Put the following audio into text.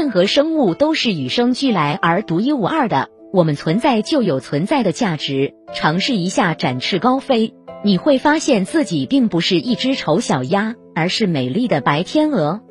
任何生物都是与生俱来而独一无二的我们存在就有存在的价值尝试一下展翅高飞。你会发现自己并不是一只丑小鸭而是美丽的白天鹅。